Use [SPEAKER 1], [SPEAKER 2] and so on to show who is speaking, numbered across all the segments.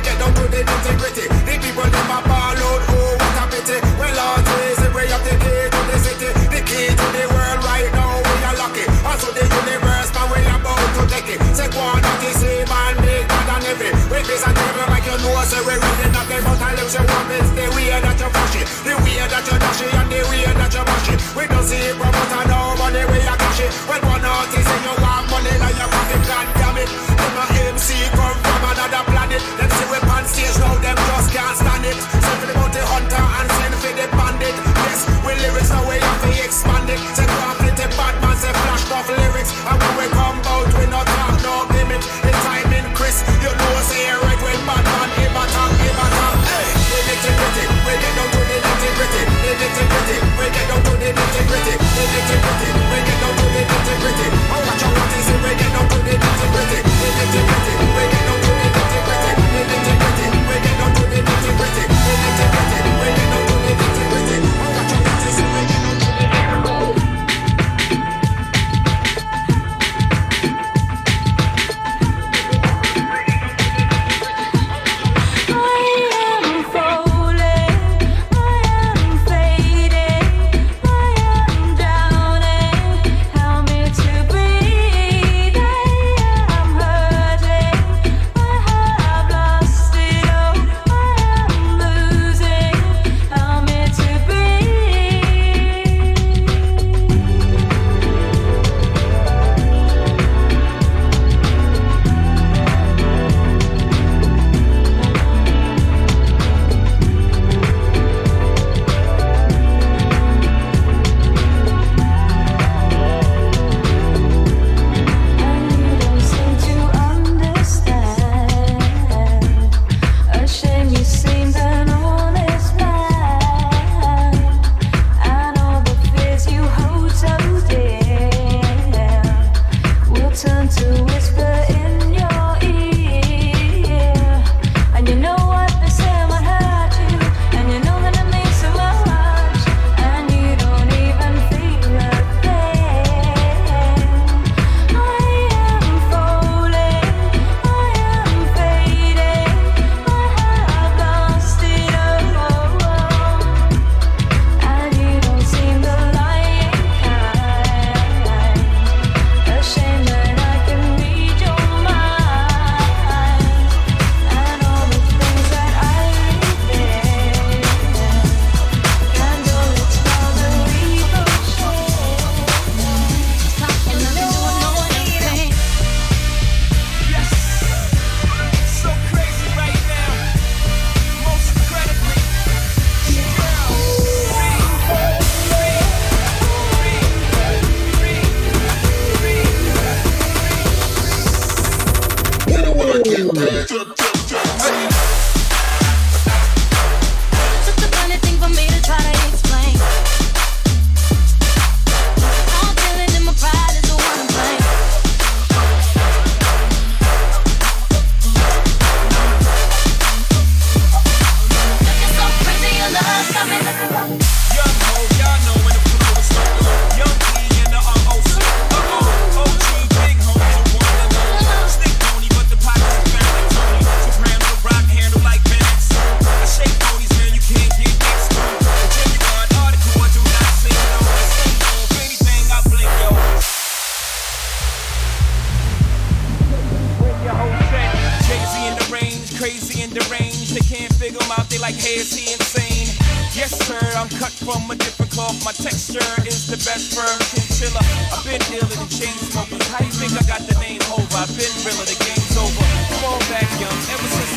[SPEAKER 1] rock hand
[SPEAKER 2] crazy and deranged. They can't figure them out, they like, hey, is he insane? Yes, sir,
[SPEAKER 3] I'm cut from a different cloth. My texture is the best firm chinchilla. I've been dealing the chain smokers. How you think I got the name over? I've been realer, the game's over. Fall back young, ever since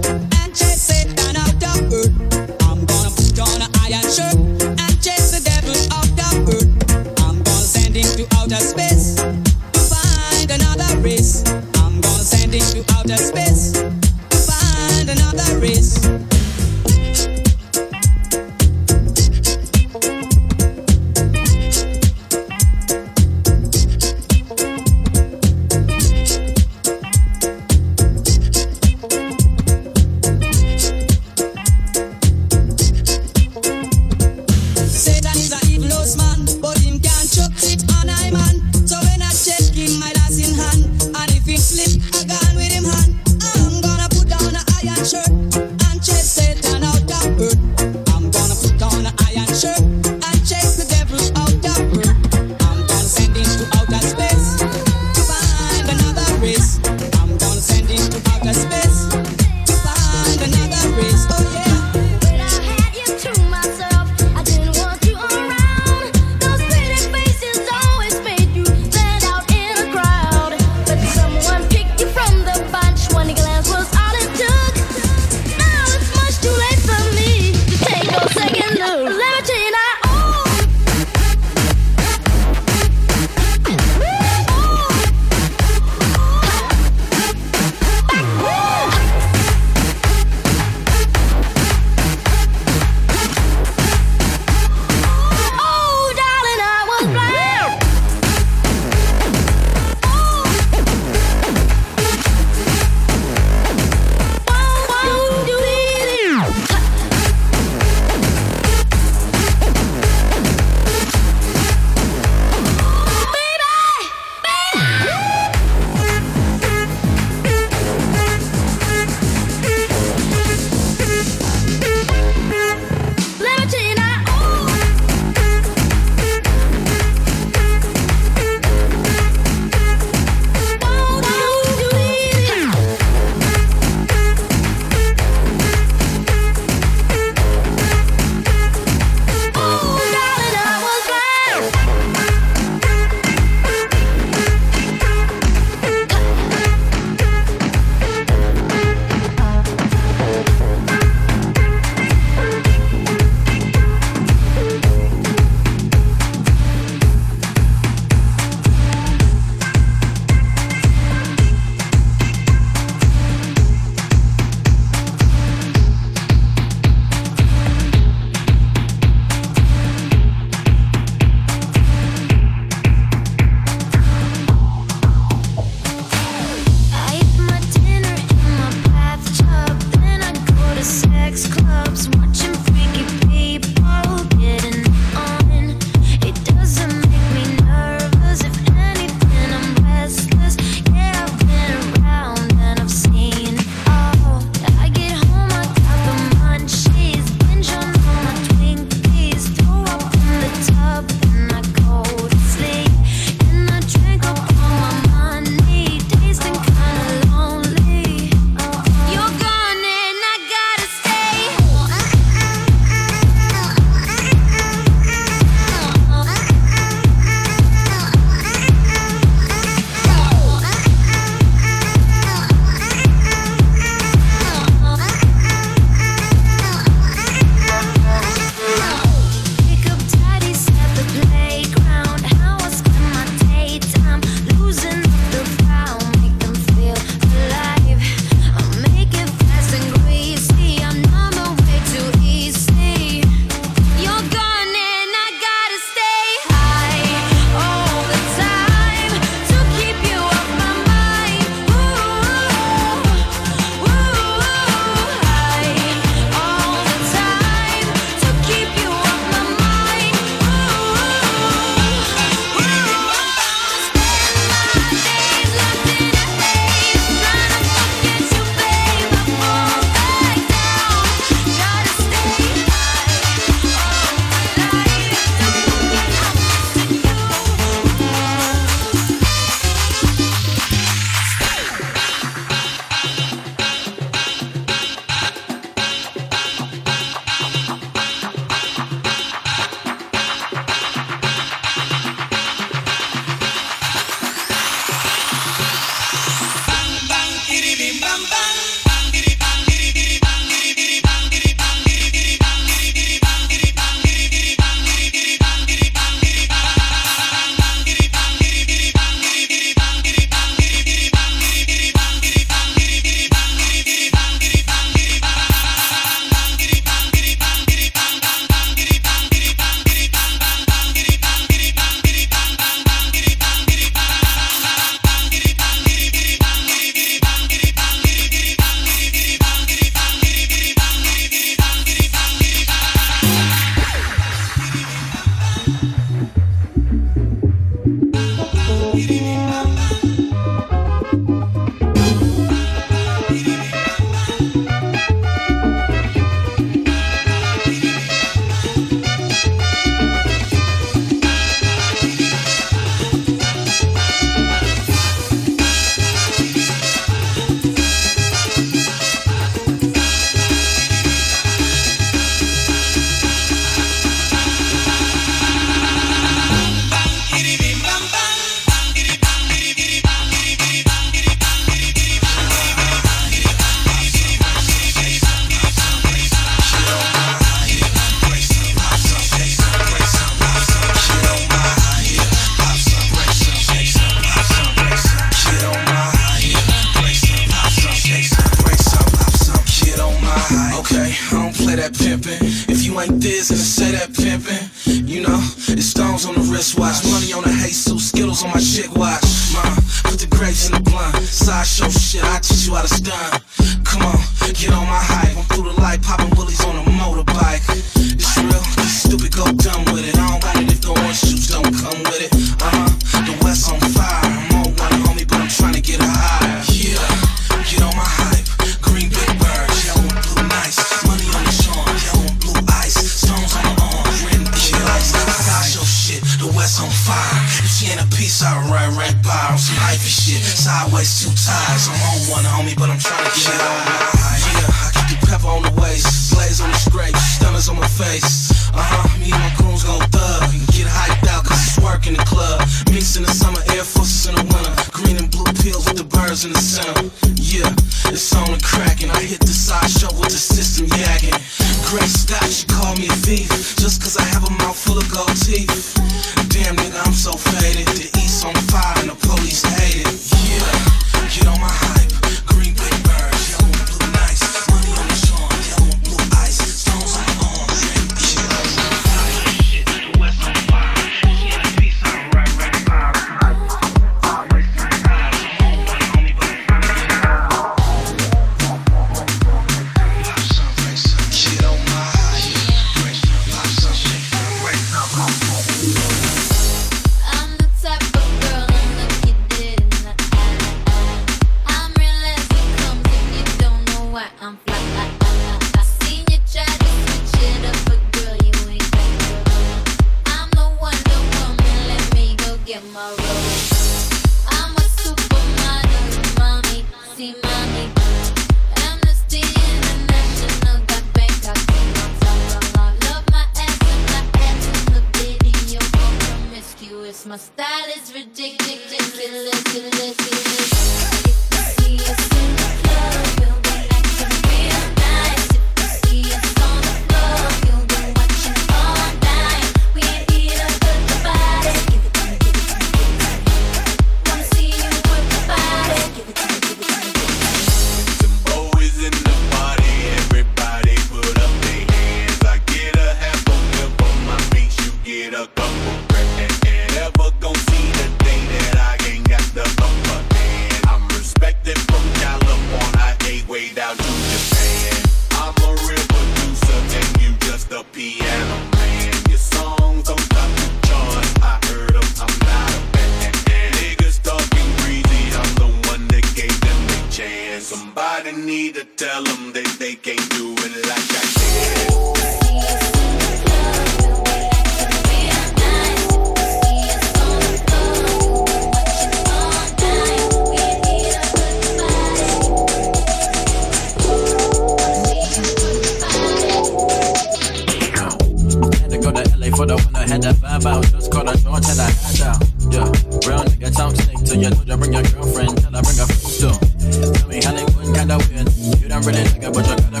[SPEAKER 4] Yeah.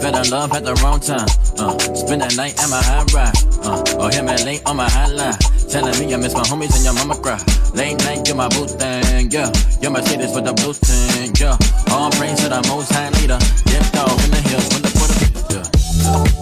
[SPEAKER 4] Better uh,
[SPEAKER 5] love
[SPEAKER 6] at the wrong time. Uh, spend the night at my high ride. Uh, or him me late on my hotline. Telling me I miss my homies and your mama cry. Late night, you're my boo thing, yeah. You're my cities with the blue thing, yeah. All praise to the most high leader. Dipped off in the hills with the Buddha, yeah.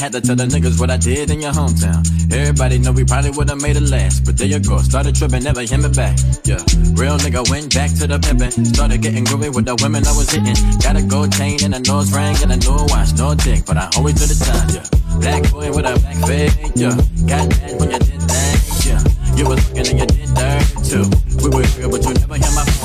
[SPEAKER 6] had to tell the niggas what I did in your hometown. Everybody know we probably would've made it last, but there you go. Started tripping, never hit me back. Yeah, real nigga went back to the pimpin'. Started getting groovy with the women I was hitting. Got a gold chain and a nose ring and a new watch, no dick, but I always do the time. Yeah, black boy with a black face. Yeah, got mad when you did that. Yeah, you was looking and you did dirt too. We were here, but you never hear my.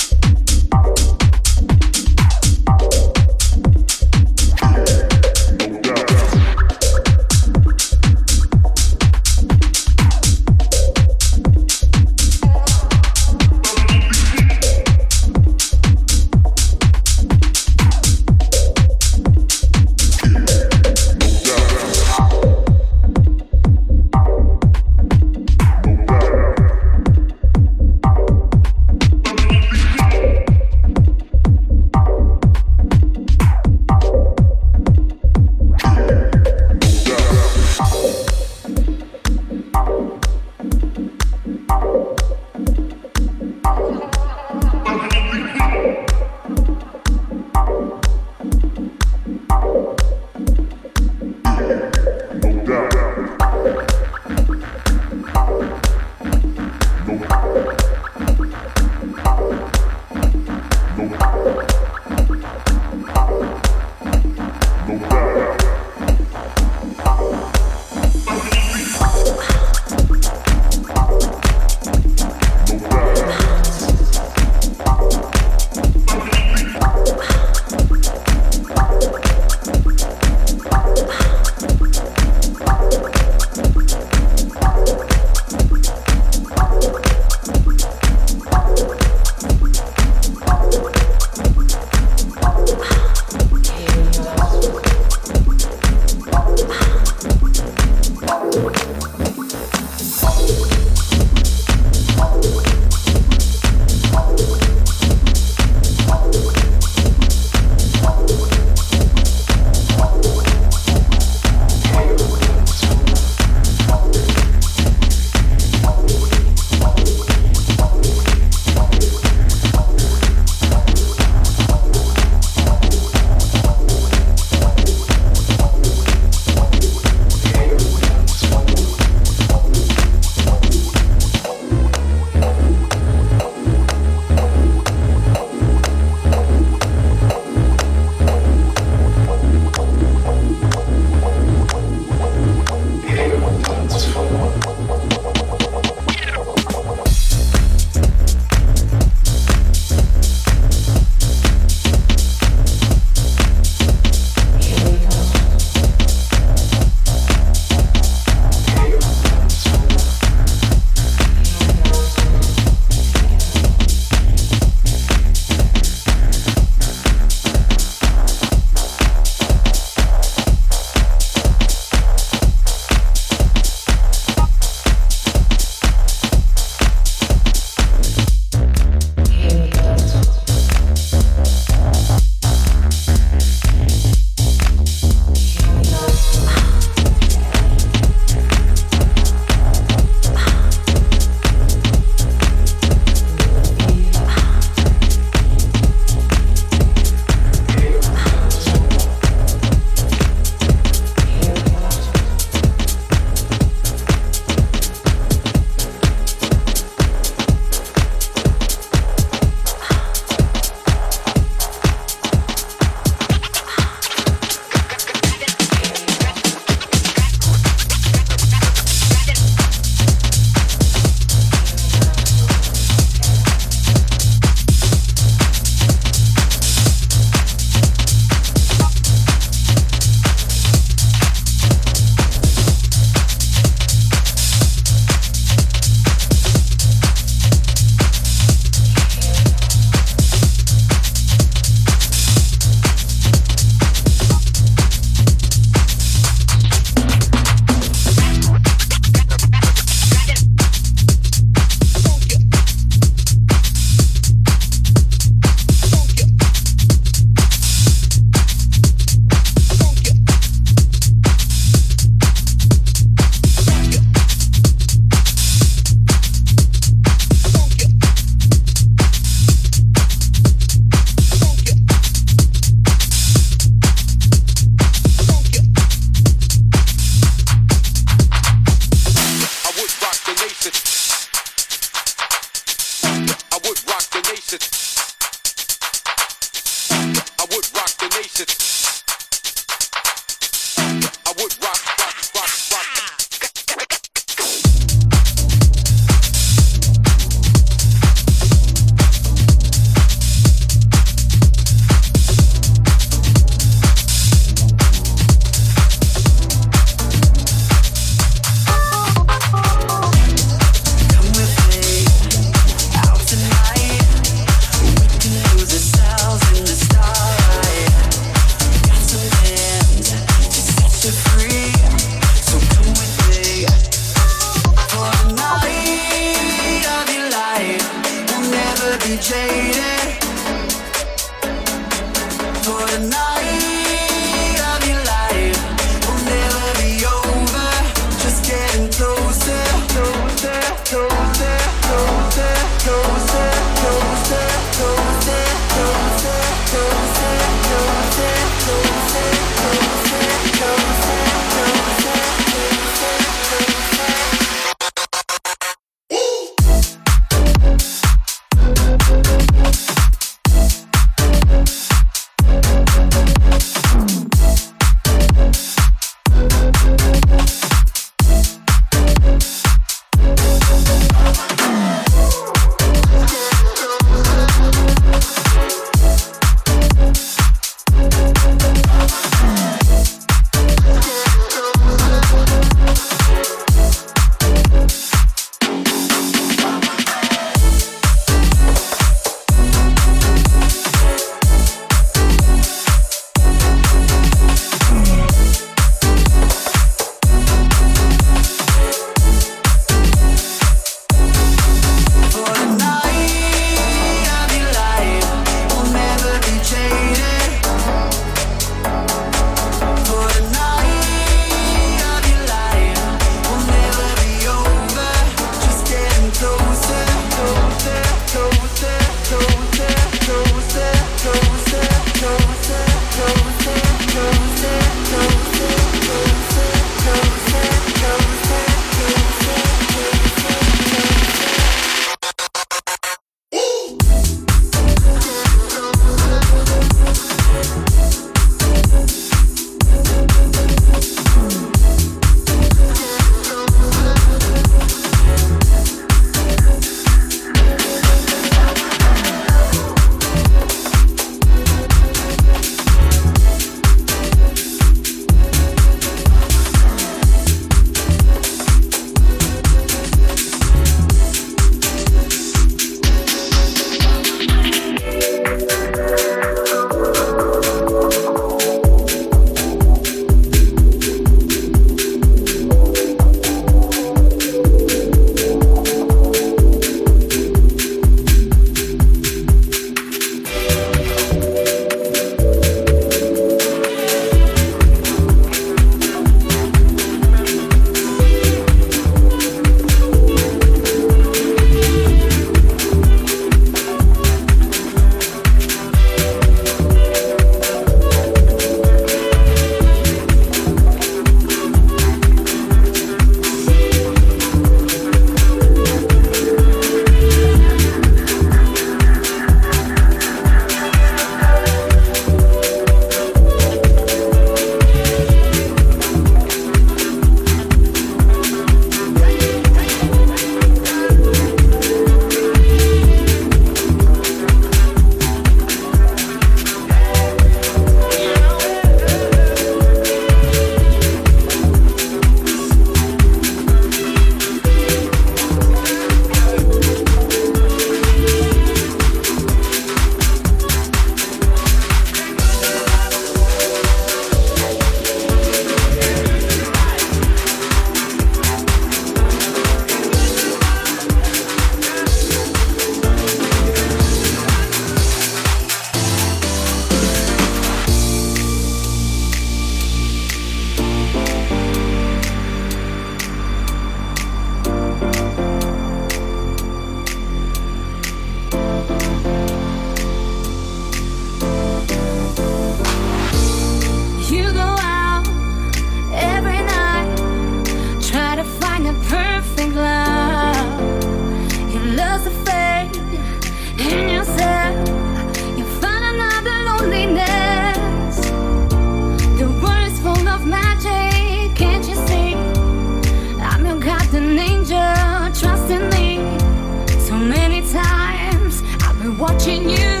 [SPEAKER 5] Watching you,